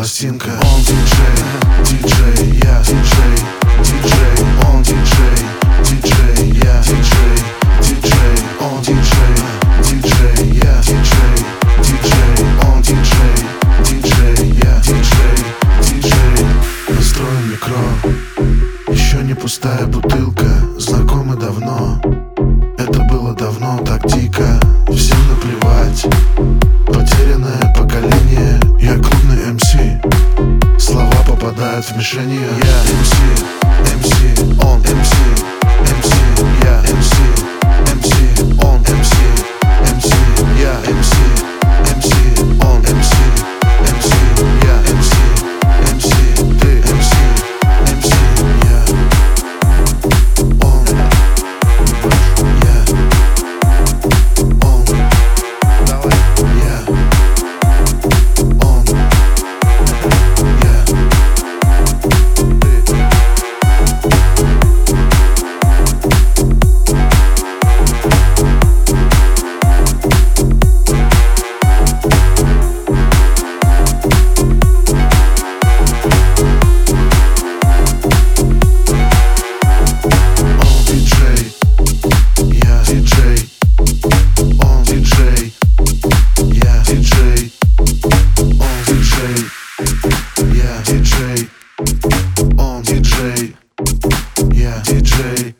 пластинка. Он диджей, диджей, я диджей Диджей, он диджей, диджей, я диджей Диджей, он диджей, диджей, я диджей Диджей, он диджей, диджей, я диджей Диджей, настроен микро. Еще не пустая бутылка. Знакомы давно попадают в мишени Я МС, я диджей. Он диджей, я диджей.